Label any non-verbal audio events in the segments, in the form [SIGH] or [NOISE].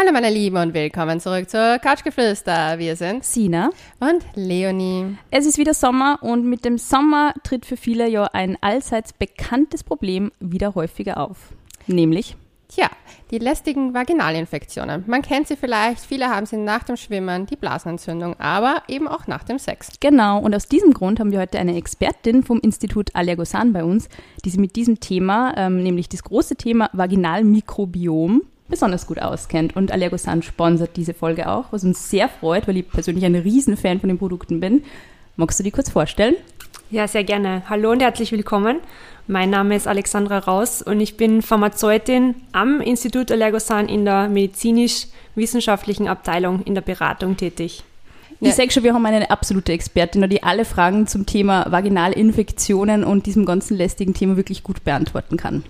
Hallo meine Lieben und willkommen zurück zur Couchgeflüster. Wir sind Sina und Leonie. Es ist wieder Sommer und mit dem Sommer tritt für viele ja ein allseits bekanntes Problem wieder häufiger auf. Nämlich Tja, die lästigen Vaginalinfektionen. Man kennt sie vielleicht, viele haben sie nach dem Schwimmen, die Blasenentzündung, aber eben auch nach dem Sex. Genau, und aus diesem Grund haben wir heute eine Expertin vom Institut Allergosan bei uns, die sich mit diesem Thema, ähm, nämlich das große Thema Vaginalmikrobiom, besonders gut auskennt. Und Allergosan sponsert diese Folge auch, was uns sehr freut, weil ich persönlich ein Riesenfan von den Produkten bin. Magst du die kurz vorstellen? Ja, sehr gerne. Hallo und herzlich willkommen. Mein Name ist Alexandra Raus und ich bin Pharmazeutin am Institut Allergosan in der medizinisch-wissenschaftlichen Abteilung in der Beratung tätig. Ich sage schon, wir haben eine absolute Expertin, die alle Fragen zum Thema Vaginalinfektionen und diesem ganzen lästigen Thema wirklich gut beantworten kann.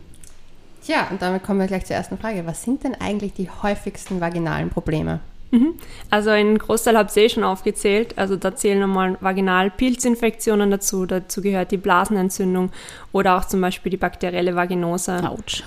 Tja, und damit kommen wir gleich zur ersten Frage. Was sind denn eigentlich die häufigsten vaginalen Probleme? Mhm. Also ein Großteil habt ihr eh schon aufgezählt. Also da zählen nochmal Vaginalpilzinfektionen dazu. Dazu gehört die Blasenentzündung oder auch zum Beispiel die bakterielle Vaginose. Autsch.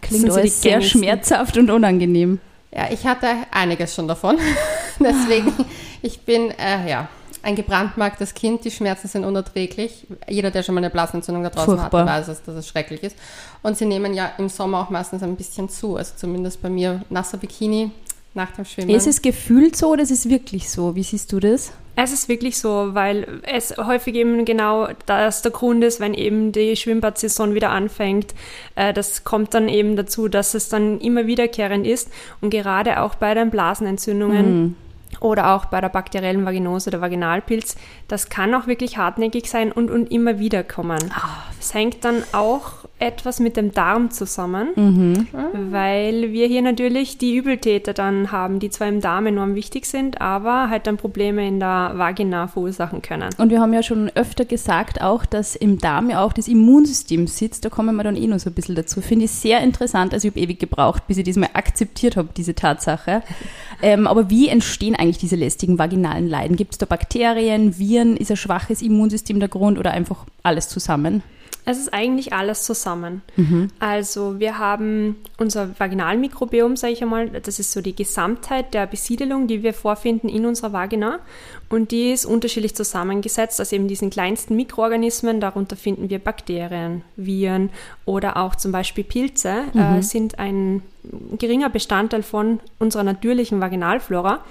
Klingt so alles sehr schmerzhaft und unangenehm. Ja, ich hatte einiges schon davon. [LAUGHS] Deswegen, [LAUGHS] ich bin, äh, ja, ein gebrandmarktes Kind. Die Schmerzen sind unerträglich. Jeder, der schon mal eine Blasenentzündung da draußen Furchtbar. hatte, weiß, dass es schrecklich ist. Und sie nehmen ja im Sommer auch meistens ein bisschen zu. Also zumindest bei mir nasser Bikini nach dem Schwimmen. Ist es gefühlt so oder ist es wirklich so? Wie siehst du das? Es ist wirklich so, weil es häufig eben genau das der Grund ist, wenn eben die Schwimmbadsaison wieder anfängt. Äh, das kommt dann eben dazu, dass es dann immer wiederkehrend ist und gerade auch bei den Blasenentzündungen. Mhm. Oder auch bei der bakteriellen Vaginose, der Vaginalpilz, das kann auch wirklich hartnäckig sein und, und immer wieder kommen. Es hängt dann auch etwas mit dem Darm zusammen, Mhm. weil wir hier natürlich die Übeltäter dann haben, die zwar im Darm enorm wichtig sind, aber halt dann Probleme in der Vagina verursachen können. Und wir haben ja schon öfter gesagt auch, dass im Darm ja auch das Immunsystem sitzt. Da kommen wir dann eh noch so ein bisschen dazu. Finde ich sehr interessant. Also ich habe ewig gebraucht, bis ich diesmal akzeptiert habe, diese Tatsache. [LAUGHS] Ähm, aber wie entstehen eigentlich diese lästigen vaginalen Leiden? Gibt es da Bakterien, Viren? Ist ein schwaches Immunsystem der Grund oder einfach alles zusammen? Es ist eigentlich alles zusammen. Also wir haben unser Vaginalmikrobiom, sage ich einmal, das ist so die Gesamtheit der Besiedelung, die wir vorfinden in unserer Vagina. Und die ist unterschiedlich zusammengesetzt aus eben diesen kleinsten Mikroorganismen. Darunter finden wir Bakterien, Viren oder auch zum Beispiel Pilze, äh, sind ein geringer Bestandteil von unserer natürlichen Vaginalflora.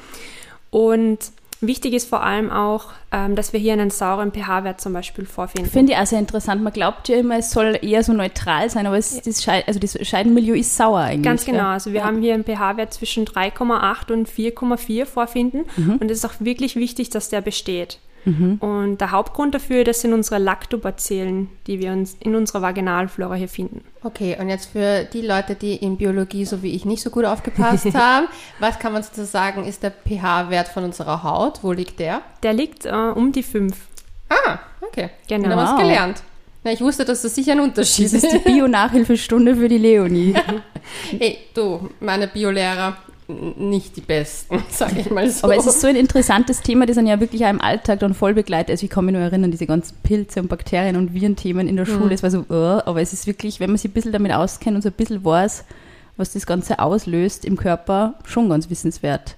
Und wichtig ist vor allem auch, ähm, dass wir hier einen sauren pH-Wert zum Beispiel vorfinden. Finde ich auch sehr interessant. Man glaubt ja immer, es soll eher so neutral sein, aber es, das, Schei also das Scheidenmilieu ist sauer eigentlich. Ganz genau. gell? Also wir haben hier einen pH-Wert zwischen 3,8 und 4,4 vorfinden. Und es ist auch wirklich wichtig, dass der besteht. Und der Hauptgrund dafür, das sind unsere Lactobacillen, die wir uns in unserer Vaginalflora hier finden. Okay, und jetzt für die Leute, die in Biologie so wie ich nicht so gut aufgepasst [LAUGHS] haben, was kann man sozusagen sagen, ist der pH-Wert von unserer Haut? Wo liegt der? Der liegt äh, um die 5. Ah, okay. Genau. Wieder was gelernt. Na, ich wusste, dass das sicher ein Unterschied Das ist die [LAUGHS] Bio-Nachhilfestunde für die Leonie. [LAUGHS] Hey, du, meine Biolehrer, nicht die besten, [LAUGHS] sag ich mal so. Aber es ist so ein interessantes Thema, das dann ja wirklich auch im Alltag dann voll begleitet. Also ich kann mich nur erinnern, diese ganzen Pilze und Bakterien und Virenthemen in der Schule, es war so, uh, aber es ist wirklich, wenn man sich ein bisschen damit auskennt und so ein bisschen weiß, was das Ganze auslöst im Körper, schon ganz wissenswert.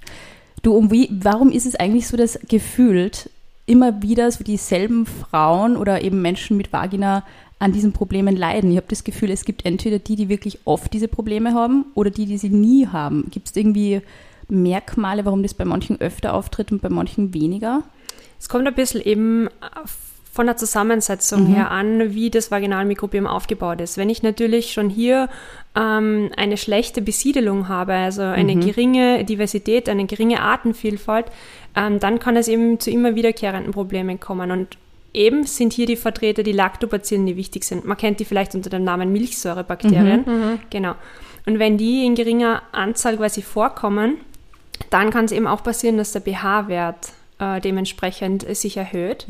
Du, und wie, warum ist es eigentlich so, dass gefühlt immer wieder so dieselben Frauen oder eben Menschen mit Vagina an diesen Problemen leiden? Ich habe das Gefühl, es gibt entweder die, die wirklich oft diese Probleme haben oder die, die sie nie haben. Gibt es irgendwie Merkmale, warum das bei manchen öfter auftritt und bei manchen weniger? Es kommt ein bisschen eben von der Zusammensetzung her an, wie das Vaginalmikrobiom aufgebaut ist. Wenn ich natürlich schon hier ähm, eine schlechte Besiedelung habe, also eine geringe Diversität, eine geringe Artenvielfalt, ähm, dann kann es eben zu immer wiederkehrenden Problemen kommen. Und eben sind hier die Vertreter die Lactobacillen, die wichtig sind. Man kennt die vielleicht unter dem Namen Milchsäurebakterien. Genau. Und wenn die in geringer Anzahl quasi vorkommen, dann kann es eben auch passieren, dass der pH-Wert äh, dementsprechend sich erhöht,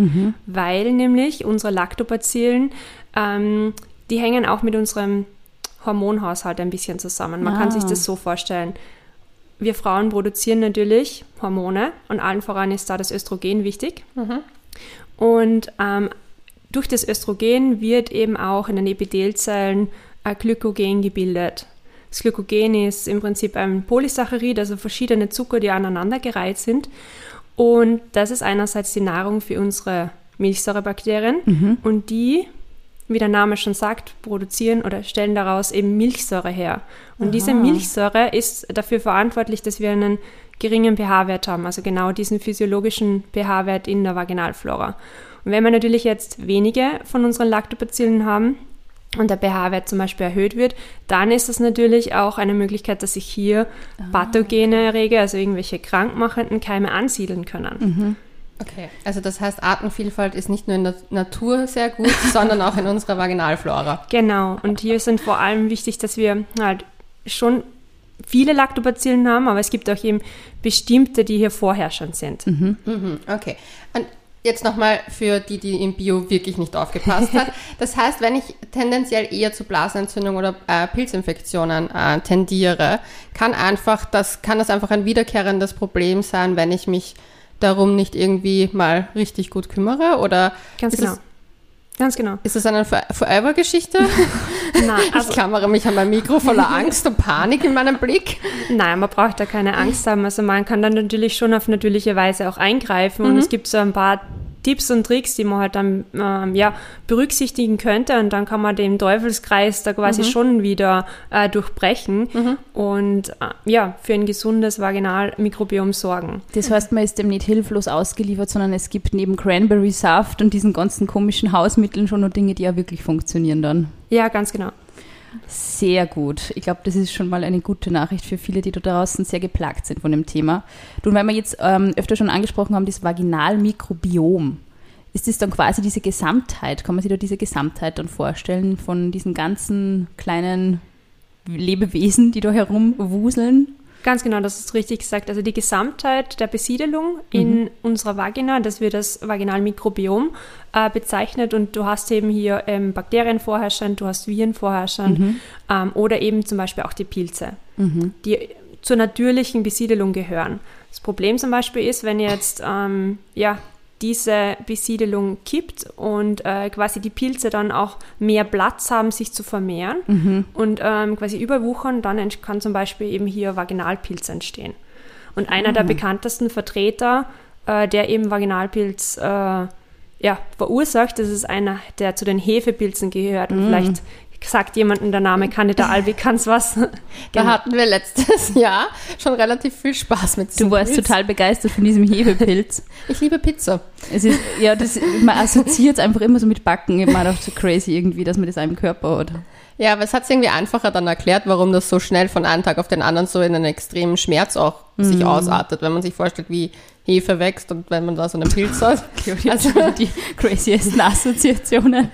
weil nämlich unsere Lactobacillen, ähm, die hängen auch mit unserem Hormonhaushalt ein bisschen zusammen. Man kann Ah. sich das so vorstellen. Wir Frauen produzieren natürlich Hormone und allen voran ist da das Östrogen wichtig. Und ähm, durch das Östrogen wird eben auch in den Epithelzellen äh, Glykogen gebildet. Das Glykogen ist im Prinzip ein Polysaccharid, also verschiedene Zucker, die aneinandergereiht sind. Und das ist einerseits die Nahrung für unsere Milchsäurebakterien mhm. und die, wie der Name schon sagt, produzieren oder stellen daraus eben Milchsäure her. Und Aha. diese Milchsäure ist dafür verantwortlich, dass wir einen geringen pH-Wert haben, also genau diesen physiologischen pH-Wert in der Vaginalflora. Und wenn wir natürlich jetzt wenige von unseren Lactobacillen haben, und der pH-Wert zum Beispiel erhöht wird, dann ist das natürlich auch eine Möglichkeit, dass sich hier ah. pathogene Erreger, also irgendwelche krankmachenden Keime ansiedeln können. Mhm. Okay, also das heißt, Artenvielfalt ist nicht nur in der Natur sehr gut, [LAUGHS] sondern auch in unserer Vaginalflora. Genau, und hier sind vor allem wichtig, dass wir halt schon viele Lactobacillen haben, aber es gibt auch eben bestimmte, die hier vorherrschend sind. Mhm. Mhm, okay. Und jetzt nochmal für die, die im Bio wirklich nicht aufgepasst hat. [LAUGHS] Das heißt, wenn ich tendenziell eher zu Blasenentzündung oder äh, Pilzinfektionen äh, tendiere, kann einfach das, kann das einfach ein wiederkehrendes Problem sein, wenn ich mich darum nicht irgendwie mal richtig gut kümmere? Oder Ganz genau. Ganz genau. Ist das eine Forever-Geschichte? [LAUGHS] Nein. Also, ich klammere mich an mein Mikro voller [LAUGHS] Angst und Panik in meinem Blick. Nein, man braucht da keine Angst haben. Also man kann dann natürlich schon auf natürliche Weise auch eingreifen. Mhm. Und es gibt so ein paar Tipps und Tricks, die man halt dann ähm, ja, berücksichtigen könnte und dann kann man den Teufelskreis da quasi mhm. schon wieder äh, durchbrechen mhm. und äh, ja, für ein gesundes Vaginalmikrobiom sorgen. Das heißt, man ist dem nicht hilflos ausgeliefert, sondern es gibt neben Cranberry-Saft und diesen ganzen komischen Hausmitteln schon noch Dinge, die ja wirklich funktionieren dann. Ja, ganz genau. Sehr gut. Ich glaube, das ist schon mal eine gute Nachricht für viele, die da draußen sehr geplagt sind von dem Thema. Du, weil wir jetzt ähm, öfter schon angesprochen haben, das Vaginalmikrobiom. Ist das dann quasi diese Gesamtheit? Kann man sich da diese Gesamtheit dann vorstellen von diesen ganzen kleinen Lebewesen, die da herumwuseln? Ganz genau, das ist richtig gesagt. Also die Gesamtheit der Besiedelung in mhm. unserer Vagina, das wird das Vaginalmikrobiom äh, bezeichnet und du hast eben hier ähm, Bakterien vorherrschend, du hast Viren vorherrschend mhm. ähm, oder eben zum Beispiel auch die Pilze, mhm. die zur natürlichen Besiedelung gehören. Das Problem zum Beispiel ist, wenn jetzt ähm, ja, diese Besiedelung kippt und äh, quasi die Pilze dann auch mehr Platz haben, sich zu vermehren mhm. und ähm, quasi überwuchern, dann kann zum Beispiel eben hier Vaginalpilz entstehen. Und einer mhm. der bekanntesten Vertreter, äh, der eben Vaginalpilz äh, ja, verursacht, das ist einer, der zu den Hefepilzen gehört. Und mhm. vielleicht sagt jemandem der Name Candida albicans was. [LAUGHS] Da hatten wir letztes [LAUGHS] Jahr schon relativ viel Spaß mit Du warst Pilz. total begeistert von diesem Hefepilz. [LAUGHS] ich liebe Pizza. Es ist, ja, das, man assoziiert es einfach immer so mit Backen. Ich meine auch so crazy irgendwie, dass man das einem Körper hat. Ja, aber es hat es irgendwie einfacher dann erklärt, warum das so schnell von einem Tag auf den anderen so in einen extremen Schmerz auch mhm. sich ausartet, wenn man sich vorstellt, wie Hefe wächst und wenn man da so einen Pilz hat. [LAUGHS] also [LAUGHS] die craziesten Assoziationen.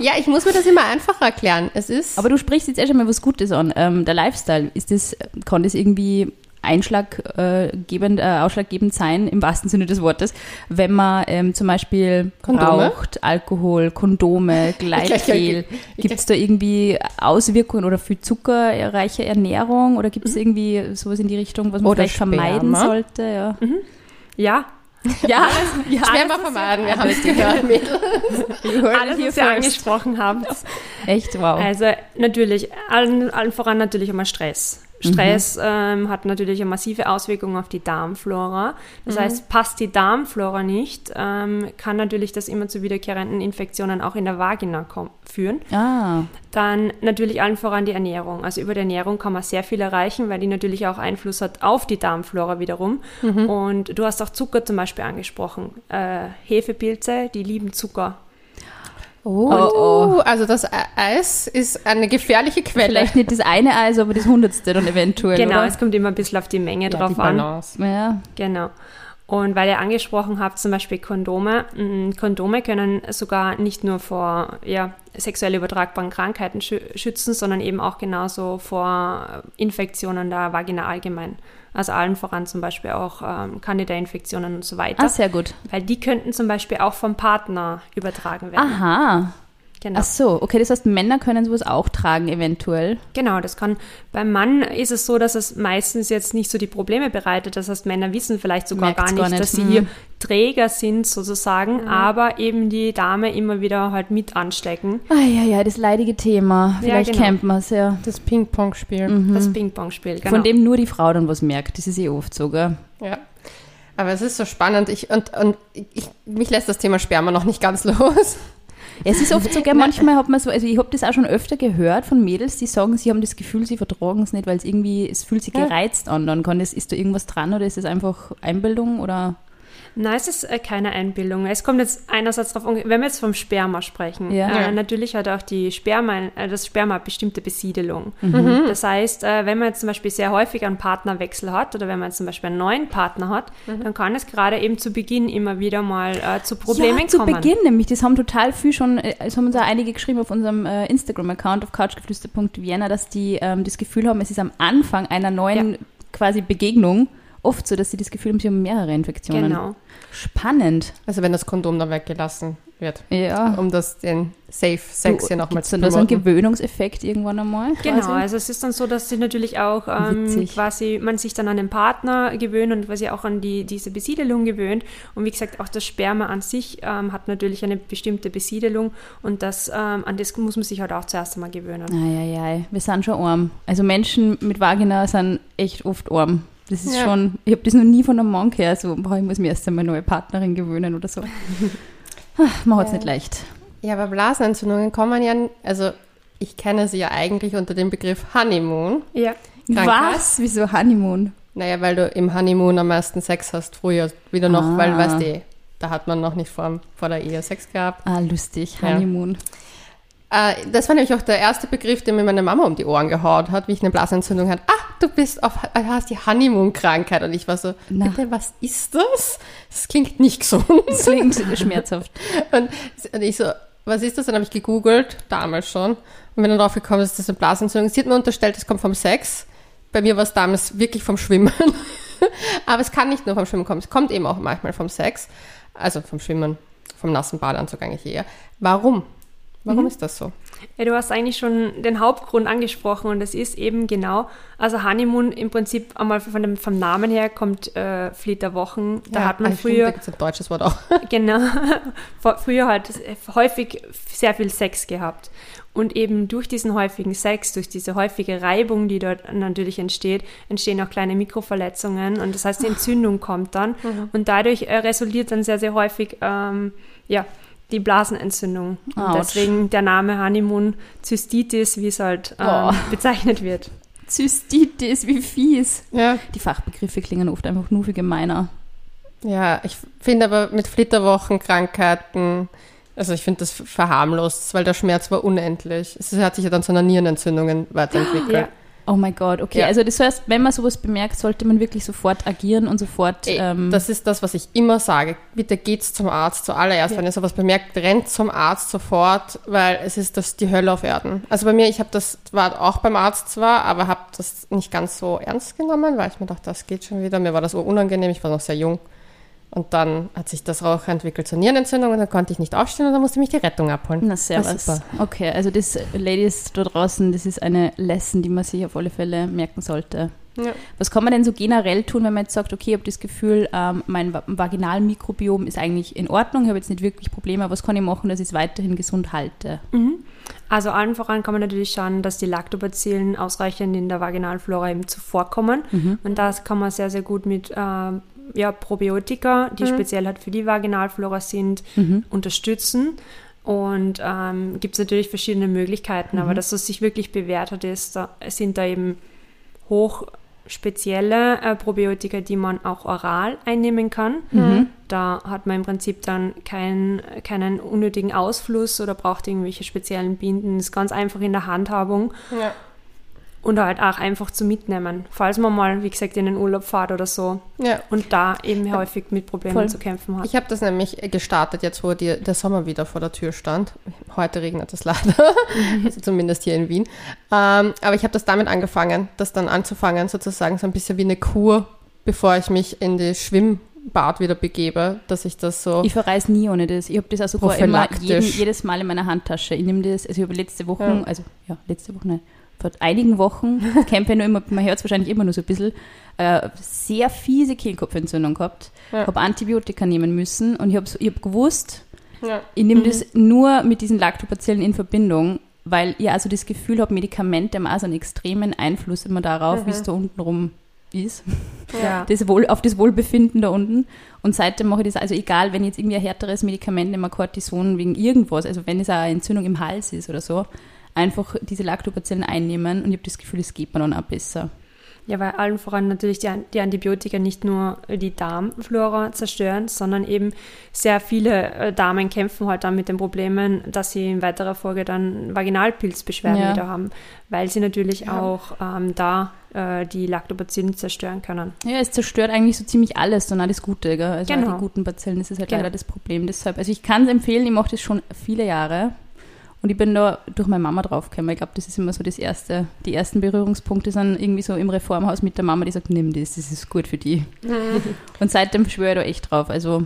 ja, ich muss mir das immer einfacher erklären. Es ist. Aber du sprichst jetzt erst einmal was Gutes an. Ähm, der Lifestyle, ist das, kann das irgendwie einschlaggebend, äh, ausschlaggebend sein, im wahrsten Sinne des Wortes, wenn man ähm, zum Beispiel Kondome? raucht, Alkohol, Kondome, [LAUGHS] Gleitgel. Gibt es da irgendwie Auswirkungen oder viel zuckerreiche Ernährung oder gibt es mhm. irgendwie sowas in die Richtung, was man oder vielleicht Sperma. vermeiden sollte? Ja. Mhm. Ja, ja, ja schwer mal vermeiden, wir haben es gehört, [LAUGHS] Mädels. Alles, was ihr angesprochen habt. Echt, wow. Also natürlich, allen, allen voran natürlich immer Stress. Stress mhm. ähm, hat natürlich eine massive Auswirkung auf die Darmflora. Das mhm. heißt, passt die Darmflora nicht, ähm, kann natürlich das immer zu wiederkehrenden Infektionen auch in der Vagina führen. Ah. Dann natürlich allen voran die Ernährung. Also über die Ernährung kann man sehr viel erreichen, weil die natürlich auch Einfluss hat auf die Darmflora wiederum. Mhm. Und du hast auch Zucker zum Beispiel angesprochen. Äh, Hefepilze, die lieben Zucker. Oh, oh, oh, also das Eis ist eine gefährliche Quelle. Vielleicht nicht das eine Eis, aber das hundertste dann eventuell. Genau, oder? es kommt immer ein bisschen auf die Menge ja, drauf die an. Ja. Genau. Und weil ihr angesprochen habt, zum Beispiel Kondome. Kondome können sogar nicht nur vor ja, sexuell übertragbaren Krankheiten schützen, sondern eben auch genauso vor Infektionen der Vagina allgemein. Also allen voran zum Beispiel auch ähm, Candida-Infektionen und so weiter. Ah, sehr gut. Weil die könnten zum Beispiel auch vom Partner übertragen werden. Aha. Genau. Ach so, okay, das heißt, Männer können sowas auch tragen, eventuell. Genau, das kann. Beim Mann ist es so, dass es meistens jetzt nicht so die Probleme bereitet. Das heißt, Männer wissen vielleicht sogar gar nicht, gar nicht. dass sie Mhm. hier Träger sind, sozusagen, aber eben die Dame immer wieder halt mit anstecken. Ah ja, ja, das leidige Thema. Vielleicht genau. kennt man es ja. Das Ping-Pong-Spiel. Das Ping-Pong-Spiel, genau. Von dem nur die Frau dann was merkt. Das ist eh oft so, gell? Ja. Aber es ist so spannend. Ich, und und ich, mich lässt das Thema Sperma noch nicht ganz [LAUGHS] los. Es ist oft so, gell, manchmal hat man so, also ich habe das auch schon öfter gehört von Mädels, die sagen, sie haben das Gefühl, sie vertragen es nicht, weil es irgendwie, es fühlt sich gereizt an. Dann kann das, ist da irgendwas dran oder ist das einfach Einbildung oder? Nein, es ist äh, keine Einbildung. Es kommt jetzt einerseits darauf an, wenn wir jetzt vom Sperma sprechen, Ja. äh, Ja. natürlich hat auch die Sperma, äh, das Sperma bestimmte Besiedelung. Mhm. Das heißt, äh, wenn man jetzt zum Beispiel sehr häufig einen Partnerwechsel hat oder wenn man jetzt zum Beispiel einen neuen Partner hat, Mhm. dann kann es gerade eben zu Beginn immer wieder mal äh, zu Problemen ja, zu kommen. Beginn nämlich. Das haben total viel schon, äh, es haben uns auch einige geschrieben auf unserem äh, Instagram-Account auf couchgeflüster.vienna, dass die ähm, das Gefühl haben, es ist am Anfang einer neuen quasi Begegnung oft so, dass sie das Gefühl haben, sie haben mehrere Infektionen. Genau. Spannend. Also wenn das Kondom dann weggelassen wird, Ja. um das den Safe Sex hier nochmal zu da so promoten. Gewöhnungseffekt irgendwann einmal? Genau, quasi? also es ist dann so, dass sich natürlich auch ähm, quasi man sich dann an den Partner gewöhnt und quasi auch an die, diese Besiedelung gewöhnt. Und wie gesagt, auch das Sperma an sich ähm, hat natürlich eine bestimmte Besiedelung und das ähm, an das muss man sich halt auch zuerst einmal gewöhnen. Eieiei, wir sind schon arm. Also Menschen mit Vagina sind echt oft arm. Das ist Ja. schon, ich habe das noch nie von einem Mann gehört, so, boah, ich muss mir erst einmal eine neue Partnerin gewöhnen oder so. [LAUGHS] Ah, Man hat es Ja. nicht leicht. Ja, aber Blasenentzündungen kommen ja, also ich kenne sie ja eigentlich unter dem Begriff Honeymoon. Ja. Krankheit? Was? Wieso Honeymoon? Naja, weil du im Honeymoon am meisten Sex hast, früher wieder noch, Ah. weil, weißt du, da hat man noch nicht vor, vor der Ehe Sex gehabt. Ah, lustig, Ja. Honeymoon. Äh, das war nämlich auch der erste Begriff, der mir meine Mama um die Ohren gehaut hat, wie ich eine Blasenentzündung hatte. Ah, du bist auf, äh, hast die Honeymoon-Krankheit. Und ich war so, Na. bitte, was ist das? Das klingt nicht gesund. Das klingt schmerzhaft. Und, und ich so, was ist das? Dann habe ich gegoogelt, damals schon. Und bin dann drauf gekommen, dass das eine Blasenentzündung ist. Sie hat mir unterstellt, es kommt vom Sex. Bei mir war es damals wirklich vom Schwimmen. [LAUGHS] Aber es kann nicht nur vom Schwimmen kommen, es kommt eben auch manchmal vom Sex. Also vom Schwimmen, vom nassen Badeanzug eigentlich eher. Warum? Warum ist das so? Ja, du hast eigentlich schon den Hauptgrund angesprochen und das ist eben genau, also Honeymoon im Prinzip einmal von dem, vom Namen her kommt äh, Flitterwochen. Da hat man früher Da gibt es ein deutsches Wort auch. [LAUGHS] Genau. Früher halt häufig sehr viel Sex gehabt. Und eben durch diesen häufigen Sex, durch diese häufige Reibung, die dort natürlich entsteht, entstehen auch kleine Mikroverletzungen. Und das heißt, die Entzündung kommt dann. [LAUGHS] Und dadurch äh, resultiert dann sehr, sehr häufig ähm, ja, die Blasenentzündung. Deswegen der Name Honeymoon Zystitis, wie es halt ähm, Oh. [LAUGHS] bezeichnet wird. Zystitis, wie fies. Ja. Die Fachbegriffe klingen oft einfach nur viel gemeiner. Ja, ich finde aber mit Flitterwochenkrankheiten, also ich finde das verharmlost, weil der Schmerz war unendlich. Es hat sich ja dann zu einer Nierenentzündung weiterentwickelt. Ja. Oh mein Gott, okay. Ja. Also das heißt, wenn man sowas bemerkt, sollte man wirklich sofort agieren und sofort. Ähm, das ist das, was ich immer sage. Bitte geht's zum Arzt zuallererst. Ja. Wenn ihr sowas bemerkt, rennt zum Arzt sofort, weil es ist das die Hölle auf Erden. Also bei mir, ich habe das, war auch beim Arzt zwar, aber habe das nicht ganz so ernst genommen, weil ich mir dachte, das geht schon wieder. Mir war das unangenehm, ich war noch sehr jung. Und dann hat sich das auch entwickelt zur Nierenentzündung und dann konnte ich nicht aufstehen und dann musste mich die Rettung abholen. Na, War servus. super. Okay, also das, Ladies da draußen, das ist eine Lesson, die man sich auf alle Fälle merken sollte. Ja. Was kann man denn so generell tun, wenn man jetzt sagt, okay, ich habe das Gefühl, ähm, mein Va- Vaginalmikrobiom ist eigentlich in Ordnung, ich habe jetzt nicht wirklich Probleme, aber was kann ich machen, dass ich es weiterhin gesund halte? Also allen voran kann man natürlich schauen, dass die Lactobacillen ausreichend in der Vaginalflora eben zuvorkommen. Und das kann man sehr, sehr gut mit ähm, ja, Probiotika, die speziell halt für die Vaginalflora sind, unterstützen. Und ähm, gibt es natürlich verschiedene Möglichkeiten, aber dass es sich wirklich bewährt hat, ist, da, sind da eben hoch spezielle äh, Probiotika, die man auch oral einnehmen kann. Da hat man im Prinzip dann kein, keinen unnötigen Ausfluss oder braucht irgendwelche speziellen Binden. Ist ganz einfach in der Handhabung Ja. Und halt auch einfach zu mitnehmen, falls man mal, wie gesagt, in den Urlaub fährt oder so ja. und da eben häufig mit Problemen Voll. zu kämpfen hat. Ich habe das nämlich gestartet, jetzt wo die, der Sommer wieder vor der Tür stand. Heute regnet es leider, also zumindest hier in Wien. Ähm, aber ich habe das damit angefangen, das dann anzufangen, sozusagen so ein bisschen wie eine Kur, bevor ich mich in die Schwimm, Bad wieder begebe, dass ich das so. Ich verreise nie ohne das. Ich habe das also immer jeden, jedes Mal in meiner Handtasche. Ich nehme das, also ich habe letzte Woche, ja. also ja, letzte Woche, nein, vor einigen Wochen, [LAUGHS] campe nur immer, man hört es wahrscheinlich immer nur so ein bisschen, äh, sehr fiese Kehlkopfentzündung gehabt. Ja. Habe Antibiotika nehmen müssen und ich habe ich hab gewusst, ja. ich nehme mhm. das nur mit diesen Lactobacillen in Verbindung, weil ich also das Gefühl habe, Medikamente haben also einen extremen Einfluss immer darauf, mhm. wie es da unten rum ist. Ja. Das Wohl, auf das Wohlbefinden da unten. Und seitdem mache ich das, also egal, wenn ich jetzt irgendwie ein härteres Medikament nehme, Cortison wegen irgendwas, also wenn es eine Entzündung im Hals ist oder so, einfach diese Lactobacillen einnehmen und ich habe das Gefühl, es geht mir dann auch besser. Ja, weil allen voran natürlich die, die, Antibiotika nicht nur die Darmflora zerstören, sondern eben sehr viele äh, Damen kämpfen halt dann mit den Problemen, dass sie in weiterer Folge dann Vaginalpilzbeschwerden ja. wieder haben, weil sie natürlich ja. auch ähm, da äh, die Lactobacillen zerstören können. Ja, es zerstört eigentlich so ziemlich alles, dann auch das Gute, gell? also genau. die guten Bazillen, das ist halt genau. leider das Problem. Deshalb, also ich kann es empfehlen, ich mache das schon viele Jahre und ich bin da durch meine Mama draufgekommen. Ich glaube, das ist immer so das erste, die ersten Berührungspunkte sind irgendwie so im Reformhaus mit der Mama, die sagt, nimm das, das ist gut für die. Mhm. Und seitdem schwöre ich da echt drauf. Also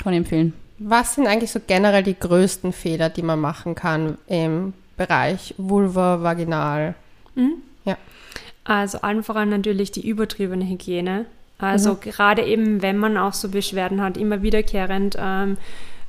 kann ich empfehlen. Was sind eigentlich so generell die größten Fehler, die man machen kann im Bereich Vulva, Vaginal? Mhm. Ja. Also allen voran natürlich die übertriebene Hygiene. Also mhm. gerade eben, wenn man auch so Beschwerden hat, immer wiederkehrend ähm,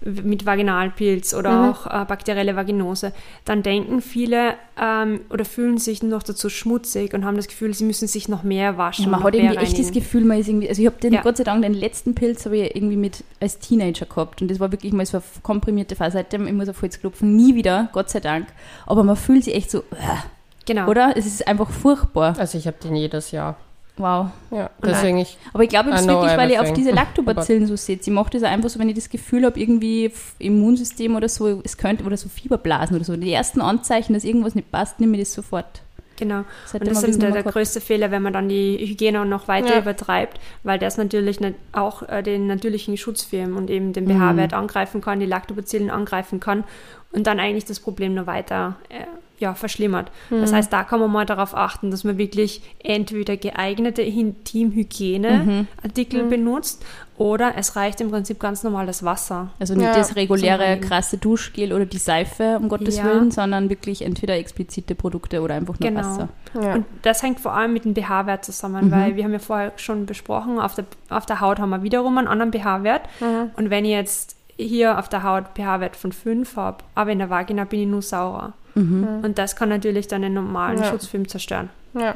mit Vaginalpilz oder mhm. auch äh, bakterielle Vaginose, dann denken viele ähm, oder fühlen sich noch dazu schmutzig und haben das Gefühl, sie müssen sich noch mehr waschen. Ja, man hat irgendwie echt das Gefühl, man ist irgendwie, also ich habe den, ja. Gott sei Dank, den letzten Pilz habe ich irgendwie mit als Teenager gehabt und das war wirklich mal so eine komprimierte Phase. Seitdem immer so Holz klopfen, nie wieder, Gott sei Dank. Aber man fühlt sich echt so, äh, genau. oder? Es ist einfach furchtbar. Also ich habe den jedes Jahr. Wow. Ja, deswegen ich. Aber ich glaube, es ist wirklich, weil ich auf diese [LAUGHS] Lactobacillen so sehe. Ich mache das einfach so, wenn ich das Gefühl habe, irgendwie Immunsystem oder so, es könnte, oder so Fieberblasen oder so. Die ersten Anzeichen, dass irgendwas nicht passt, nehme ich das sofort. Genau. Das und das ist der, der größte Fehler, wenn man dann die Hygiene noch weiter ja. übertreibt, weil das natürlich auch äh, den natürlichen Schutzfilm und eben den pH-Wert mhm. angreifen kann, die Lactobacillen angreifen kann und dann eigentlich das Problem nur weiter äh, ja, verschlimmert. Mhm. Das heißt, da kann man mal darauf achten, dass man wirklich entweder geeignete Intimhygieneartikel mhm. benutzt oder es reicht im Prinzip ganz normal das Wasser. Also nicht ja, das reguläre krasse Duschgel oder die Seife, um Gottes ja. Willen, sondern wirklich entweder explizite Produkte oder einfach nur genau. Wasser. Ja. Und das hängt vor allem mit dem pH-Wert zusammen, mhm. weil wir haben ja vorher schon besprochen, auf der, auf der Haut haben wir wiederum einen anderen pH-Wert. Mhm. Und wenn ich jetzt hier auf der Haut pH-Wert von 5 habe, aber in der Vagina bin ich nur saurer. Mhm. Und das kann natürlich dann den normalen ja. Schutzfilm zerstören. Ja.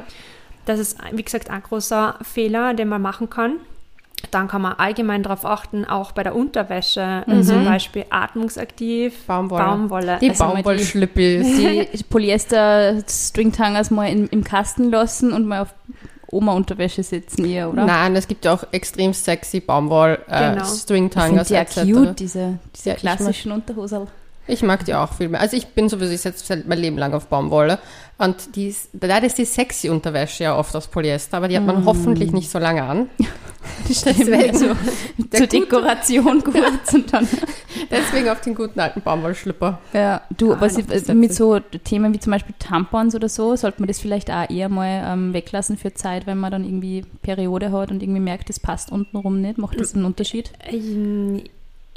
Das ist, wie gesagt, ein großer Fehler, den man machen kann. Dann kann man allgemein darauf achten, auch bei der Unterwäsche, mhm. zum Beispiel atmungsaktiv, Baumwolle. Baumwolle. Die also Baumwollschlippis. Die [LAUGHS] Polyester-Stringtangers mal in, im Kasten lassen und mal auf Oma-Unterwäsche sitzen eher, oder? Nein, es gibt ja auch extrem sexy Baumwoll-Stringtangers. Äh, genau. ja cute, diese, diese ja, klassischen Unterhosen. Ich mag die auch viel mehr. Also ich bin sowieso jetzt mein Leben lang auf Baumwolle. Und die ist, leider ist die sexy Unterwäsche ja oft aus Polyester, aber die hat man mm. hoffentlich nicht so lange an. [LAUGHS] Deswegen so [LAUGHS] zur Dekoration [LAUGHS] kurz und dann. Deswegen auf den guten alten Baumwollschlipper. Ja, du, ah, was ich, mit so Themen wie zum Beispiel Tampons oder so, sollte man das vielleicht auch eher mal ähm, weglassen für Zeit, wenn man dann irgendwie Periode hat und irgendwie merkt, das passt untenrum nicht. Macht das einen Unterschied?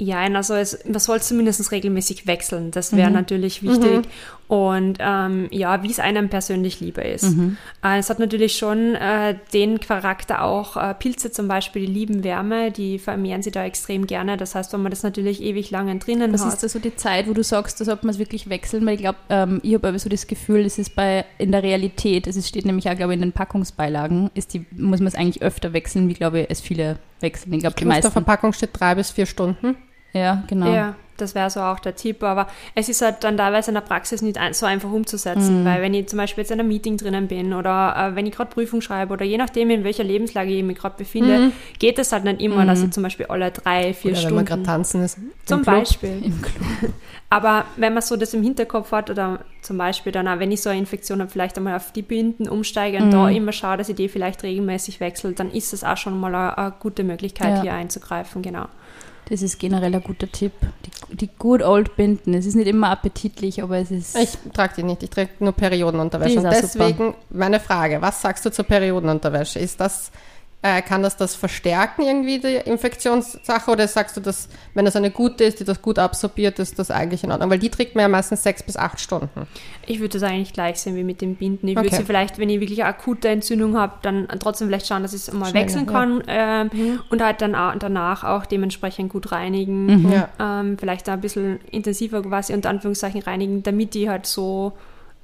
Ja, also es, man soll zumindest regelmäßig wechseln. Das wäre mhm. natürlich wichtig. Mhm. Und ähm, ja, wie es einem persönlich lieber ist. Mhm. Äh, es hat natürlich schon äh, den Charakter auch, äh, Pilze zum Beispiel, die lieben Wärme, die vermehren sie da extrem gerne. Das heißt, wenn man das natürlich ewig lange drinnen Was hat. Was ist da so die Zeit, wo du sagst, da sollte man es wirklich wechseln? Weil ich glaube, ähm, ich habe aber so das Gefühl, es ist bei in der Realität, es steht nämlich auch, glaube ich, in den Packungsbeilagen, ist die, muss man es eigentlich öfter wechseln, wie glaube ich, es viele wechseln. Ich glaube, die meisten. Auf der Verpackung steht drei bis vier Stunden. Ja, genau. Ja, das wäre so auch der Tipp. Aber es ist halt dann teilweise in der Praxis nicht so einfach umzusetzen, mhm. weil wenn ich zum Beispiel jetzt in einem Meeting drinnen bin oder äh, wenn ich gerade Prüfung schreibe oder je nachdem, in welcher Lebenslage ich mich gerade befinde, mhm. geht es halt nicht immer, mhm. dass ich zum Beispiel alle drei, vier oder Stunden. Wenn man gerade tanzen ist. Zum Beispiel. [LAUGHS] Aber wenn man so das im Hinterkopf hat oder zum Beispiel dann auch, wenn ich so eine Infektion habe, vielleicht einmal auf die Binden umsteige und da mhm. immer schaue, dass ich die vielleicht regelmäßig wechsle, dann ist es auch schon mal eine, eine gute Möglichkeit, ja. hier einzugreifen, genau. Das ist generell ein guter Tipp. Die, die Good Old Binden. Es ist nicht immer appetitlich, aber es ist. Ich trage die nicht. Ich trage nur Periodenunterwäsche. Und deswegen super. meine Frage: Was sagst du zur Periodenunterwäsche? Ist das äh, kann das das verstärken irgendwie, die Infektionssache? Oder sagst du, dass, wenn das eine gute ist, die das gut absorbiert, ist das eigentlich in Ordnung? Weil die trägt man ja meistens sechs bis acht Stunden. Ich würde das eigentlich gleich sehen wie mit dem Binden. Ich Okay. würde sie vielleicht, wenn ich wirklich eine akute Entzündung habe, dann trotzdem vielleicht schauen, dass ich es mal Schneller, wechseln ja. kann ähm, und halt dann auch, danach auch dementsprechend gut reinigen. Ja. Ähm, vielleicht da ein bisschen intensiver quasi unter Anführungszeichen reinigen, damit die halt so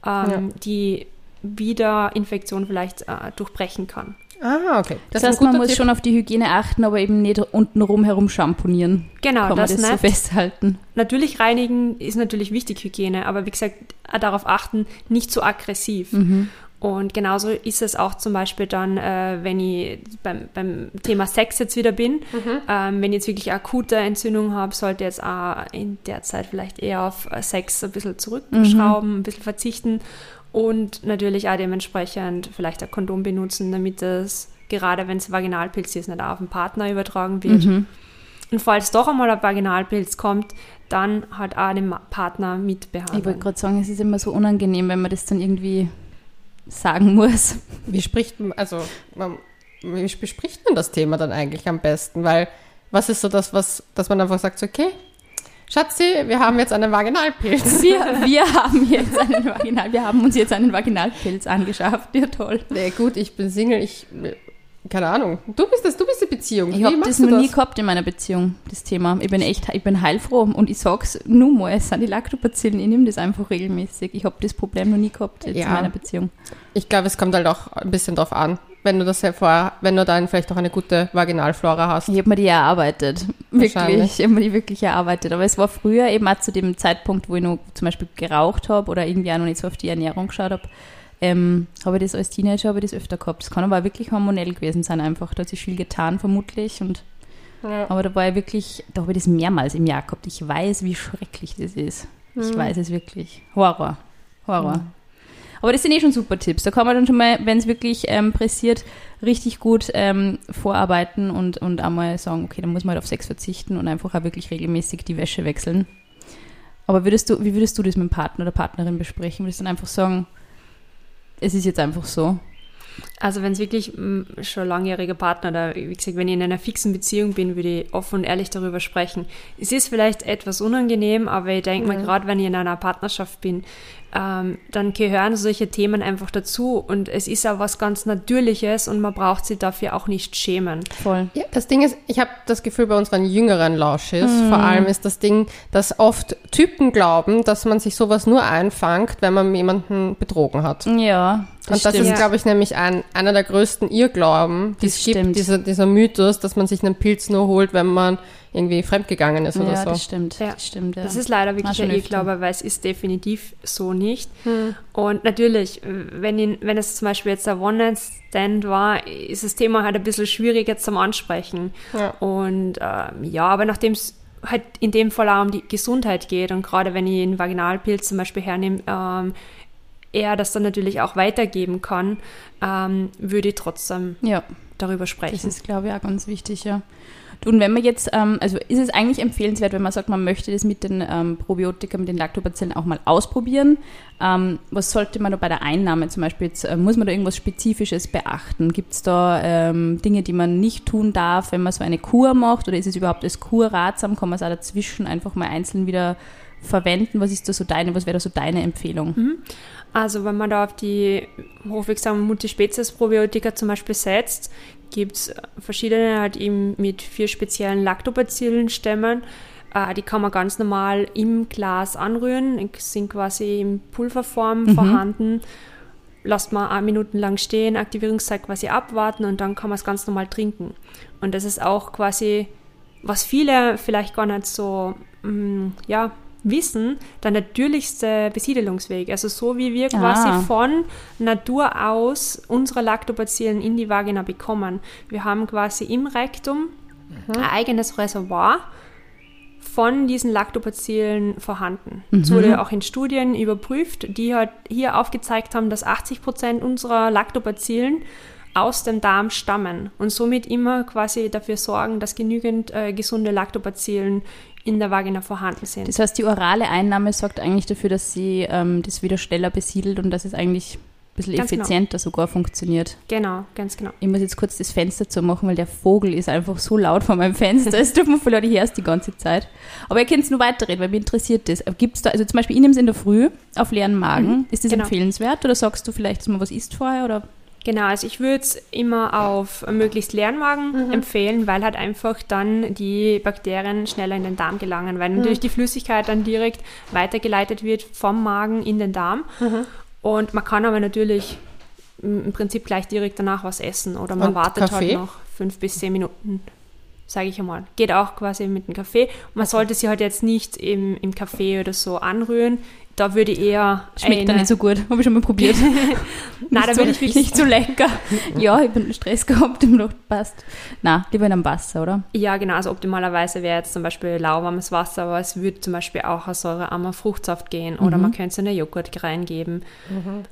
ähm, die Wiederinfektion vielleicht äh, durchbrechen kann. Ah, okay. Das, ein heißt, man muss Tipp. schon auf die Hygiene achten, aber eben nicht unten rum herum schamponieren. Genau, Kann man das das so nicht. festhalten. Natürlich reinigen ist natürlich wichtig, Hygiene, aber wie gesagt, auch darauf achten, nicht zu aggressiv. Und genauso ist es auch zum Beispiel dann, äh, wenn ich beim, beim Thema Sex jetzt wieder bin, ähm, wenn ich jetzt wirklich akute Entzündung habe, sollte jetzt auch in der Zeit vielleicht eher auf Sex ein bisschen zurückschrauben, ein bisschen verzichten und natürlich auch dementsprechend vielleicht ein Kondom benutzen, damit das, gerade wenn es Vaginalpilz ist, nicht auch auf den Partner übertragen wird. Und falls doch einmal ein Vaginalpilz kommt, dann halt auch den Partner Ich wollte mitbehandeln. gerade sagen, es ist immer so unangenehm, wenn man das dann irgendwie sagen muss. Wie spricht man, also, man- wie bespricht man das Thema dann eigentlich am besten? Weil, was ist so das, was, dass man einfach sagt, okay, Schatzi, wir haben jetzt einen Vaginalpilz. [LAUGHS] Wir, wir haben jetzt einen Vaginal, wir haben uns jetzt einen Vaginalpilz angeschafft. Ja, toll. Nee, gut, ich bin Single, ich, keine Ahnung. Du bist das, du bist die Beziehung. Ich habe das noch nie gehabt in meiner Beziehung, das Thema. Ich bin echt, ich bin heilfroh und ich sag's nur mal, es sind die Lactobacillen, ich nehme das einfach regelmäßig. Ich habe das Problem noch nie gehabt jetzt Ja. in meiner Beziehung. Ich glaube, es kommt halt auch ein bisschen drauf an, wenn du das ja vorher, wenn du dann vielleicht auch eine gute Vaginalflora hast. Ich habe mir die erarbeitet. Wirklich. Ich habe mir die wirklich erarbeitet. Aber es war früher eben auch zu dem Zeitpunkt, wo ich noch zum Beispiel geraucht habe oder irgendwie auch noch nicht so auf die Ernährung geschaut habe, ähm, habe ich das als Teenager habe ich das öfter gehabt. Das kann aber auch wirklich hormonell gewesen sein einfach. Da hat sich viel getan vermutlich. Und, Ja. aber da war ich wirklich, da habe ich das mehrmals im Jahr gehabt. Ich weiß, wie schrecklich das ist. Ich weiß es wirklich. Horror. Horror. Aber das sind eh schon super Tipps. Da kann man dann schon mal, wenn es wirklich ähm, pressiert, richtig gut ähm, vorarbeiten und, und einmal sagen, okay, dann muss man halt auf Sex verzichten und einfach auch wirklich regelmäßig die Wäsche wechseln. Aber würdest du, wie würdest du das mit dem Partner oder Partnerin besprechen? Würdest du dann einfach sagen, es ist jetzt einfach so? Also wenn es wirklich schon langjähriger Partner oder wie gesagt, wenn ich in einer fixen Beziehung bin, würde ich offen und ehrlich darüber sprechen. Es ist vielleicht etwas unangenehm, aber ich denke mal, gerade wenn ich in einer Partnerschaft bin, ähm, dann gehören solche Themen einfach dazu und es ist auch was ganz Natürliches und man braucht sich dafür auch nicht schämen. Voll. Ja, das Ding ist, ich habe das Gefühl, bei unseren jüngeren Lausches, vor allem ist das Ding, dass oft Typen glauben, dass man sich sowas nur einfangt, wenn man jemanden betrogen hat. Ja, das und das stimmt. ist, glaube ich, nämlich ein, einer der größten Irrglauben, die Das es gibt, stimmt. dieser, dieser Mythos, dass man sich einen Pilz nur holt, wenn man irgendwie fremdgegangen ist oder ja, so. das stimmt. Ja. Das stimmt, ja. Das ist leider wirklich ein. Irrglaube, weil es ist definitiv so nicht. Und natürlich, wenn, ihn, wenn es zum Beispiel jetzt ein One-Night-Stand war, ist das Thema halt ein bisschen schwieriger zum Ansprechen. Ja. Und ähm, ja, aber nachdem es halt in dem Fall auch um die Gesundheit geht und gerade wenn ich einen Vaginalpilz zum Beispiel hernehme, ähm, er das dann natürlich auch weitergeben kann, ähm, würde ich trotzdem ja. darüber Das sprechen. ist, glaube ich, auch ganz wichtig, ja. Und wenn man jetzt, ähm, also ist es eigentlich empfehlenswert, wenn man sagt, man möchte das mit den ähm, Probiotika, mit den Lactobacillen auch mal ausprobieren. Ähm, was sollte man da bei der Einnahme zum Beispiel jetzt, äh, muss man da irgendwas Spezifisches beachten? Gibt es da ähm, Dinge, die man nicht tun darf, wenn man so eine Kur macht? Oder ist es überhaupt als Kur ratsam? Kann man es auch dazwischen einfach mal einzeln wieder verwenden? Was ist da so deine, was wäre da so deine Empfehlung? Also wenn man da auf die hochwirksamen Multispezies-Probiotika zum Beispiel setzt, gibt es verschiedene halt eben mit vier speziellen Lactobacillen-Stämmen. Äh, die kann man ganz normal im Glas anrühren, sind quasi in Pulverform vorhanden. Lasst man ein Minuten lang stehen, Aktivierungszeit quasi abwarten und dann kann man es ganz normal trinken. Und das ist auch quasi, was viele vielleicht gar nicht so, mm, ja, wissen, der natürlichste Besiedelungsweg. Also so wie wir quasi Ah. von Natur aus unsere Lactobacillen in die Vagina bekommen. Wir haben quasi im Rektum ein eigenes Reservoir von diesen Lactobacillen vorhanden. Das wurde auch in Studien überprüft, die halt hier aufgezeigt haben, dass 80 Prozent unserer Lactobacillen aus dem Darm stammen und somit immer quasi dafür sorgen, dass genügend äh, gesunde Lactobacillen in der Vagina vorhanden sind. Das heißt, die orale Einnahme sorgt eigentlich dafür, dass sie ähm, das wieder schneller besiedelt und dass es eigentlich bisschen Ganz genau. effizienter sogar funktioniert. Genau, ganz genau. Ich muss jetzt kurz das Fenster zu machen, weil der Vogel ist einfach so laut vor meinem Fenster. Es tut mir voll leid, ich höre es die ganze Zeit. Aber ihr könnt es nur weiterreden, weil mich interessiert das. Gibt es da, also zum Beispiel, ich nehme es in der Früh auf leeren Magen. ist das genau. empfehlenswert oder sagst du vielleicht, dass man was isst vorher? Oder? Genau, also ich würde es immer auf möglichst leeren Magen empfehlen, weil halt einfach dann die Bakterien schneller in den Darm gelangen, weil natürlich die Flüssigkeit dann direkt weitergeleitet wird vom Magen in den Darm. Und man kann aber natürlich im Prinzip gleich direkt danach was essen oder man Und wartet Kaffee? halt noch fünf bis zehn Minuten, sage ich einmal. Geht auch quasi mit dem Kaffee. Man sollte sie halt jetzt nicht im, im Kaffee oder so anrühren. Da würde ich eher Schmeckt dann eine- nicht so gut. Habe ich schon mal probiert. [LAUGHS] Nein, [LAUGHS] da würde ich nicht so lecker. [LAUGHS] ja, ich habe Stress gehabt im Nacht passt. Na, lieber in einem Wasser, oder? Ja, genau. Also optimalerweise wäre jetzt zum Beispiel lauwarmes Wasser, aber es würde zum Beispiel auch ein säurearmer Fruchtsaft gehen oder man könnte so eine Joghurt reingeben.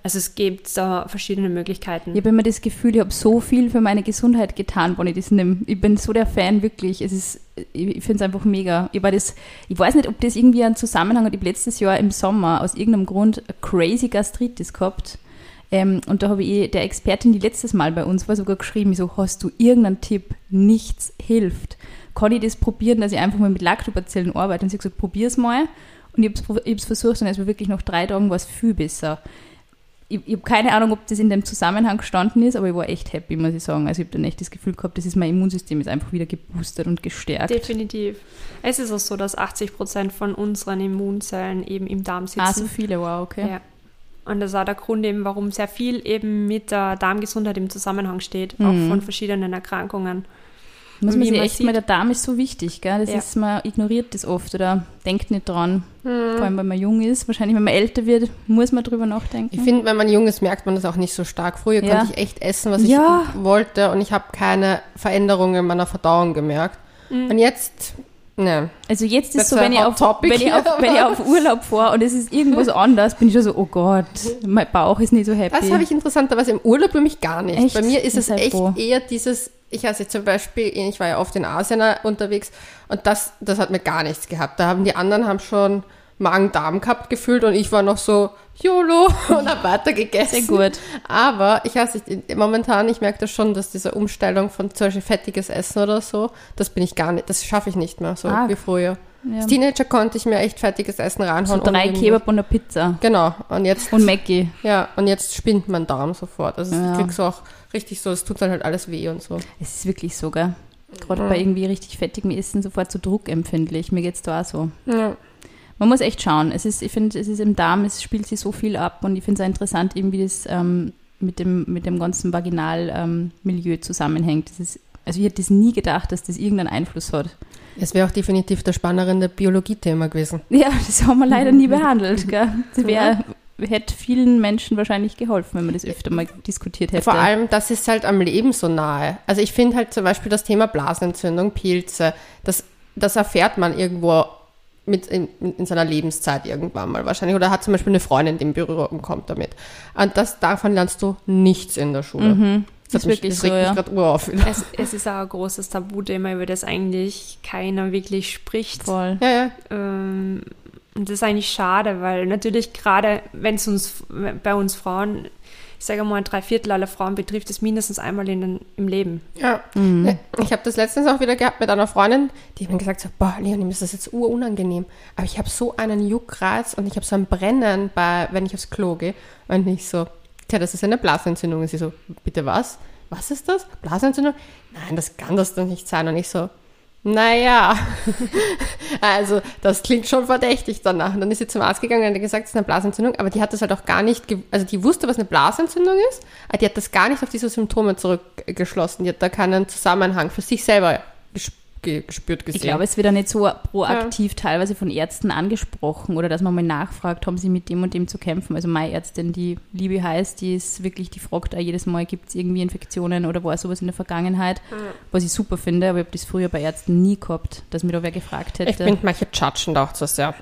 Also es gibt da verschiedene Möglichkeiten. Ich habe immer das Gefühl, ich habe so viel für meine Gesundheit getan, wenn ich das nehme. Ich bin so der Fan, wirklich. Es ist, ich finde es einfach mega. Ich, war das, ich weiß nicht, ob das irgendwie einen Zusammenhang hat. Ich habe letztes Jahr im Sommer aus irgendeinem Grund crazy Gastritis gehabt. Ähm, und da habe ich der Expertin, die letztes Mal bei uns war, sogar geschrieben, ich so, hast du irgendeinen Tipp? Nichts hilft. Kann ich das probieren, dass ich einfach mal mit Lactobacillen arbeite? Und sie hat gesagt, probier's mal. Und ich habe es versucht und es war wirklich nach drei Tagen was viel besser ich, ich habe keine Ahnung, ob das in dem Zusammenhang gestanden ist, aber ich war echt happy, muss ich sagen. Also ich habe dann echt das Gefühl gehabt, das ist mein Immunsystem ist einfach wieder geboostert und gestärkt. Definitiv. Es ist auch so, dass 80 Prozent von unseren Immunzellen eben im Darm sitzen. Ah, so viele, wow, okay. Ja. Und das ist auch der Grund eben, warum sehr viel eben mit der Darmgesundheit im Zusammenhang steht, auch Mhm. von verschiedenen Erkrankungen. Muss man sich echt sieht- mal, der Darm ist so wichtig, gell? Das Ja. ist, man ignoriert das oft oder denkt nicht dran. Hm. Vor allem, wenn man jung ist. Wahrscheinlich, wenn man älter wird, muss man drüber nachdenken. Ich finde, wenn man jung ist, merkt man das auch nicht so stark. Früher Ja. konnte ich echt essen, was Ja. ich wollte und ich habe keine Veränderungen in meiner Verdauung gemerkt. Und jetzt, ne. Also jetzt ist That's so, wenn ich, auf, wenn, ich auf, wenn ich auf Urlaub fahre und es ist irgendwas [LAUGHS] anders, bin ich schon so, oh Gott, mein Bauch ist nicht so happy. Das habe ich interessanterweise im Urlaub für mich gar nicht. Echt? Bei mir ist es seid echt froh. eher dieses, ich weiß jetzt zum Beispiel, ich war ja oft in Asien unterwegs und das, das hat mir gar nichts gehabt. Da haben die anderen haben schon Magen-Darm gehabt gefühlt und ich war noch so YOLO [LAUGHS] und habe weiter gegessen. Sehr gut. Aber ich weiß nicht, momentan, ich merke das schon, dass diese Umstellung von zum Beispiel fettiges Essen oder so, das bin ich gar nicht, das schaffe ich nicht mehr so Ah. wie früher. Ja. Als Teenager konnte ich mir echt fettiges Essen So reinhauen. drei Kebab und eine Pizza. Genau. Und jetzt Und Mackie. ja, und jetzt spinnt mein Darm sofort. Also Ja. ich krieg's auch richtig so, es tut dann halt alles weh und so. Es ist wirklich so, gell? Gerade bei irgendwie richtig fettigem Essen sofort so druckempfindlich. Mir geht's da auch so. Ja. Man muss echt schauen. Es ist, ich finde, es ist im Darm, es spielt sich so viel ab und ich finde es auch interessant, eben wie das ähm, mit, dem, mit dem ganzen Vaginalmilieu ähm, zusammenhängt. Ist, also ich hätte das nie gedacht, dass das irgendeinen Einfluss hat. Es wäre auch definitiv das spannende Biologie-Thema gewesen. Ja, das haben wir leider nie behandelt. Gell? Das wär, hätte vielen Menschen wahrscheinlich geholfen, wenn man das öfter mal diskutiert hätte. Vor allem, das ist halt am Leben so nahe. Also ich finde halt zum Beispiel das Thema Blasenentzündung, Pilze, das, das erfährt man irgendwo mit in, in seiner Lebenszeit irgendwann mal wahrscheinlich. Oder hat zum Beispiel eine Freundin, die in Berührung kommt damit. Und das, davon lernst du nichts in der Schule. Mhm. Das, ist wirklich das so, regt ja. mich gerade urauf. wieder. Es, es ist auch ein großes Tabuthema, über das eigentlich keiner wirklich spricht. Voll. Ja, ja. Ähm, und das ist eigentlich schade, weil natürlich gerade, wenn es uns bei uns Frauen, ich sage mal, drei Viertel aller Frauen betrifft, es mindestens einmal in im Leben. Ja. Ich habe das letztens auch wieder gehabt mit einer Freundin, die mir gesagt hat, boah, Leonie, mir ist das jetzt urunangenehm. Aber ich habe so einen Juckreiz und ich habe so ein Brennen, bei, wenn ich aufs Klo gehe. Und ich so, tja, das ist eine Blasenentzündung. Und sie so, bitte was? Was ist das? Blasenentzündung? Nein, das kann das doch nicht sein. Und ich so, naja, [LAUGHS] also das klingt schon verdächtig danach. Und dann ist sie zum Arzt gegangen und hat gesagt, es ist eine Blasenentzündung, aber die hat das halt auch gar nicht, also die wusste, was eine Blasenentzündung ist, aber die hat das gar nicht auf diese Symptome zurückgeschlossen. Die hat da keinen Zusammenhang für sich selber gespürt gesehen. Ich glaube, es wird auch nicht so proaktiv teilweise von Ärzten angesprochen oder dass man mal nachfragt, haben sie mit dem und dem zu kämpfen. Also meine Ärztin, die Liebe heißt, die ist wirklich, die fragt auch jedes Mal, gibt es irgendwie Infektionen oder war sowas in der Vergangenheit, was ich super finde, aber ich habe das früher bei Ärzten nie gehabt, dass mir da wer gefragt hätte. ich finde manche judgen auch zu sehr.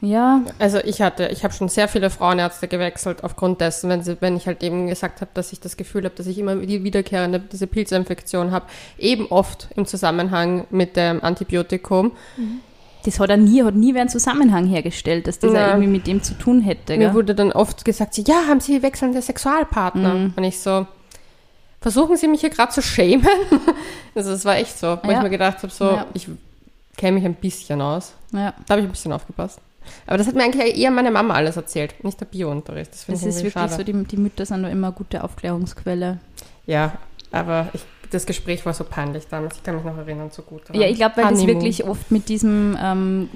Ja, Also ich hatte, ich habe schon sehr viele Frauenärzte gewechselt aufgrund dessen, wenn, sie, wenn ich halt eben gesagt habe, dass ich das Gefühl habe, dass ich immer die wiederkehrende diese Pilzinfektion habe, eben oft im Zusammenhang mit dem Antibiotikum. das hat er nie, hat nie wer einen Zusammenhang hergestellt, dass das Ja. irgendwie mit dem zu tun hätte. Mir Gell? wurde dann oft gesagt, ja, haben Sie wechselnde Sexualpartner? Mhm. Und ich so, versuchen Sie mich hier gerade zu schämen? [LAUGHS] also es war echt so, wo Ja. ich mir gedacht habe, so, Ja. ich kenne mich ein bisschen aus. Da habe ich ein bisschen aufgepasst. Aber das hat mir eigentlich eher meine Mama alles erzählt, nicht der Biounterricht. Das, Das ist wirklich schade. so, die, die Mütter sind da immer eine gute Aufklärungsquelle. Ja, aber ich, das Gespräch war so peinlich damals. Ich kann mich noch erinnern, so gut. daran. Ja, ich glaube, weil das Honeymoon. wirklich oft mit diesem ähm,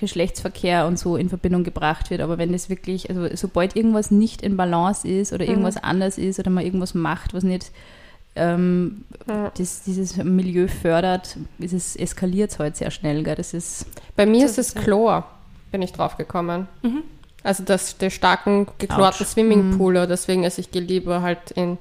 Geschlechtsverkehr und so in Verbindung gebracht wird. Aber wenn das wirklich, also sobald irgendwas nicht in Balance ist oder irgendwas anders ist oder man irgendwas macht, was nicht ähm, Ja. das, dieses Milieu fördert, ist es, eskaliert es halt sehr schnell. Gell? Das ist, Bei mir So ist es ja. Chlor, bin ich drauf gekommen. Mhm. Also das, der starken, geklorten. Swimmingpool, deswegen esse ich gehe lieber halt in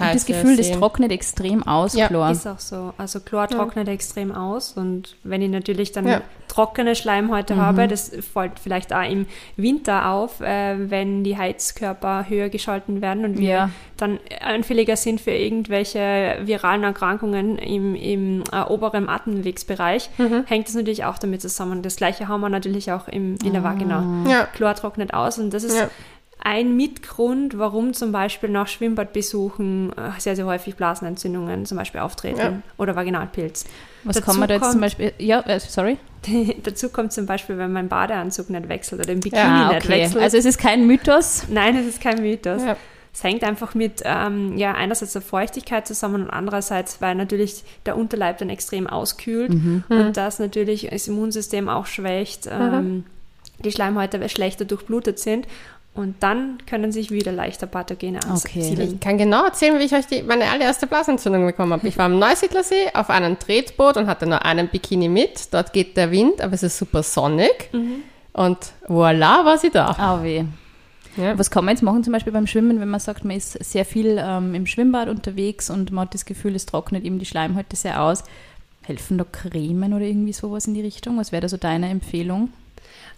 Und das Gefühl, das trocknet extrem aus, Ja, Chlor. Ist auch so. Also Chlor trocknet extrem aus und wenn ich natürlich dann Ja. trockene Schleimhäute Mhm. habe, das fällt vielleicht auch im Winter auf, äh, wenn die Heizkörper höher geschalten werden und wir Ja. dann anfälliger sind für irgendwelche viralen Erkrankungen im, im äh, oberen Atemwegsbereich, Mhm. hängt das natürlich auch damit zusammen. Das gleiche haben wir natürlich auch im, in der Vagina. Ja, Chlor trocknet aus und das ist Ja. Ein Mitgrund, warum zum Beispiel nach Schwimmbadbesuchen äh, sehr, sehr häufig Blasenentzündungen zum Beispiel auftreten Ja. oder Vaginalpilz. Was Dazu kann man da jetzt zum kommt- Beispiel, ja, äh, sorry? [LAUGHS] Dazu kommt zum Beispiel, wenn mein Badeanzug nicht wechselt oder im Bikini nicht okay. wechselt. Also es ist kein Mythos. Nein, es ist kein Mythos. Ja. Es hängt einfach mit, ähm, ja, einerseits der Feuchtigkeit zusammen und andererseits, weil natürlich der Unterleib dann extrem auskühlt Mhm. und das natürlich das Immunsystem auch schwächt, ähm, die Schleimhäute schlechter durchblutet sind und dann können sich wieder leichter Pathogene Okay. ansiedeln. Ich kann genau erzählen, wie ich euch die, meine allererste Blasenentzündung bekommen habe. Ich war am Neusiedlersee auf einem Tretboot und hatte nur einen Bikini mit. Dort geht der Wind, aber es ist super sonnig. Und voilà, war sie da. Ah, weh. Ja. Was kann man jetzt machen, zum Beispiel beim Schwimmen, wenn man sagt, man ist sehr viel ähm, im Schwimmbad unterwegs und man hat das Gefühl, es trocknet eben die Schleimhäute sehr aus. Helfen da Cremen oder irgendwie sowas in die Richtung? Was wäre da so deine Empfehlung?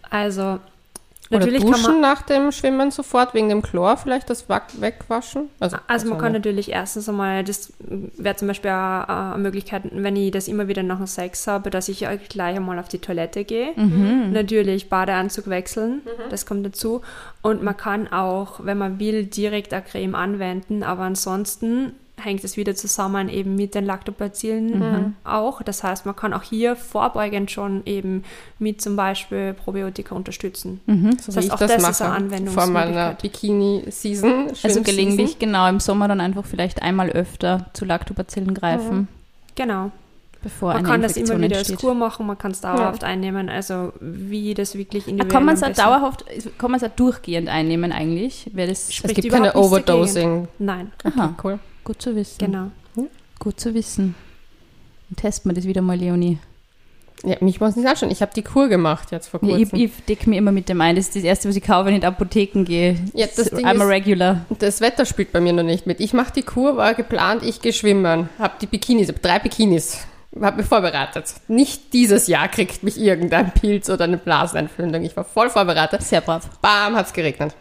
Also Oder natürlich duschen kann man nach dem Schwimmen sofort wegen dem Chlor, vielleicht das Wack- wegwaschen. Also man also kann natürlich erstens einmal, das wäre zum Beispiel auch äh, eine Möglichkeit, wenn ich das immer wieder nach dem Sex habe, dass ich gleich einmal auf die Toilette gehe. Natürlich Badeanzug wechseln, das kommt dazu. Und man kann auch, wenn man will, direkt eine Creme anwenden, aber ansonsten hängt es wieder zusammen eben mit den Lactobacillen auch. Das heißt, man kann auch hier vorbeugend schon eben mit zum Beispiel Probiotika unterstützen. so das heißt, auch das, das ist eine mache. Vor meiner. Bikini-Season. Also gelegentlich, genau, im Sommer dann einfach vielleicht einmal öfter zu Lactobacillen greifen, Genau. bevor Man eine kann das Infektion immer wieder als entsteht. Kur machen, man kann es dauerhaft einnehmen, also wie das wirklich Ah, individuell Kann man es auch dauerhaft, kann man es auch durchgehend einnehmen eigentlich? Das Es gibt keine. Overdosing. Nein, Aha, Cool. Gut zu wissen. genau. Gut zu wissen. Dann testen wir das wieder mal, Leonie. Ja, mich muss nicht anschauen. Ich habe die Kur gemacht jetzt vor kurzem. ich, ich decke mir immer mit dem ein. Das ist das Erste, was ich kaufe, wenn ich in die Apotheken gehe. Ja, das Ding I'm a ist- regular. Das Wetter spielt bei mir noch nicht mit. Ich mache die Kur, war geplant, ich gehe schwimmen. Hab die Bikinis, hab drei Bikinis. Hab mich vorbereitet. Nicht dieses Jahr kriegt mich irgendein Pilz oder eine Blasenentzündung. Ich war voll vorbereitet. Sehr brav. Bam, hat's geregnet.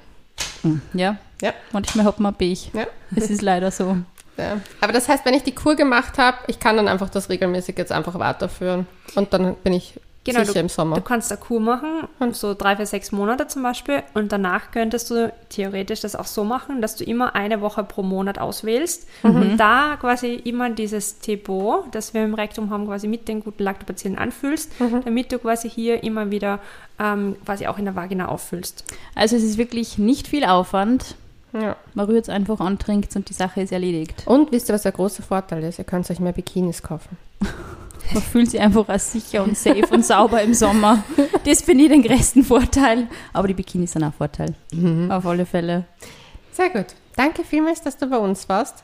Ja. Ja. Manchmal hat man Pech. Ja. Es ist leider so. Ja. Aber das heißt, wenn ich die Kur gemacht habe, ich kann dann einfach das regelmäßig jetzt einfach weiterführen. Und dann bin ich Genau, sicher im Du Sommer. kannst eine Kur machen, so drei, vier, sechs Monate zum Beispiel, und danach könntest du theoretisch das auch so machen, dass du immer eine Woche pro Monat auswählst und da quasi immer dieses Tebo, das wir im Rektum haben, quasi mit den guten Lactobacillen anfüllst, damit du quasi hier immer wieder ähm, quasi auch in der Vagina auffüllst. Also es ist wirklich nicht viel Aufwand. Ja. Man rührt es einfach an, trinkt und die Sache ist erledigt. Und wisst ihr, was der große Vorteil ist? Ihr könnt euch mehr Bikinis kaufen. [LAUGHS] Man fühlt sich einfach als sicher und safe und sauber im Sommer. Das finde ich den größten Vorteil. Aber die Bikinis sind auch ein Vorteil. Auf alle Fälle. Sehr gut. Danke vielmals, dass du bei uns warst.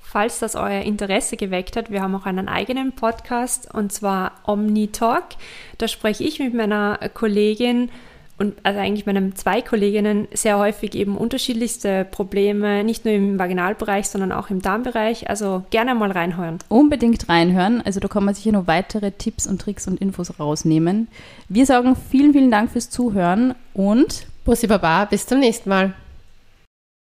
Falls das euer Interesse geweckt hat, wir haben auch einen eigenen Podcast und zwar Omni Talk. Da spreche ich mit meiner Kollegin und also eigentlich meinen zwei Kolleginnen sehr häufig eben unterschiedlichste Probleme, nicht nur im Vaginalbereich, sondern auch im Darmbereich. Also gerne mal reinhören. Unbedingt reinhören. Also da kann man sicher noch weitere Tipps und Tricks und Infos rausnehmen. Wir sagen vielen, vielen Dank fürs Zuhören und Bussi Baba, bis zum nächsten Mal.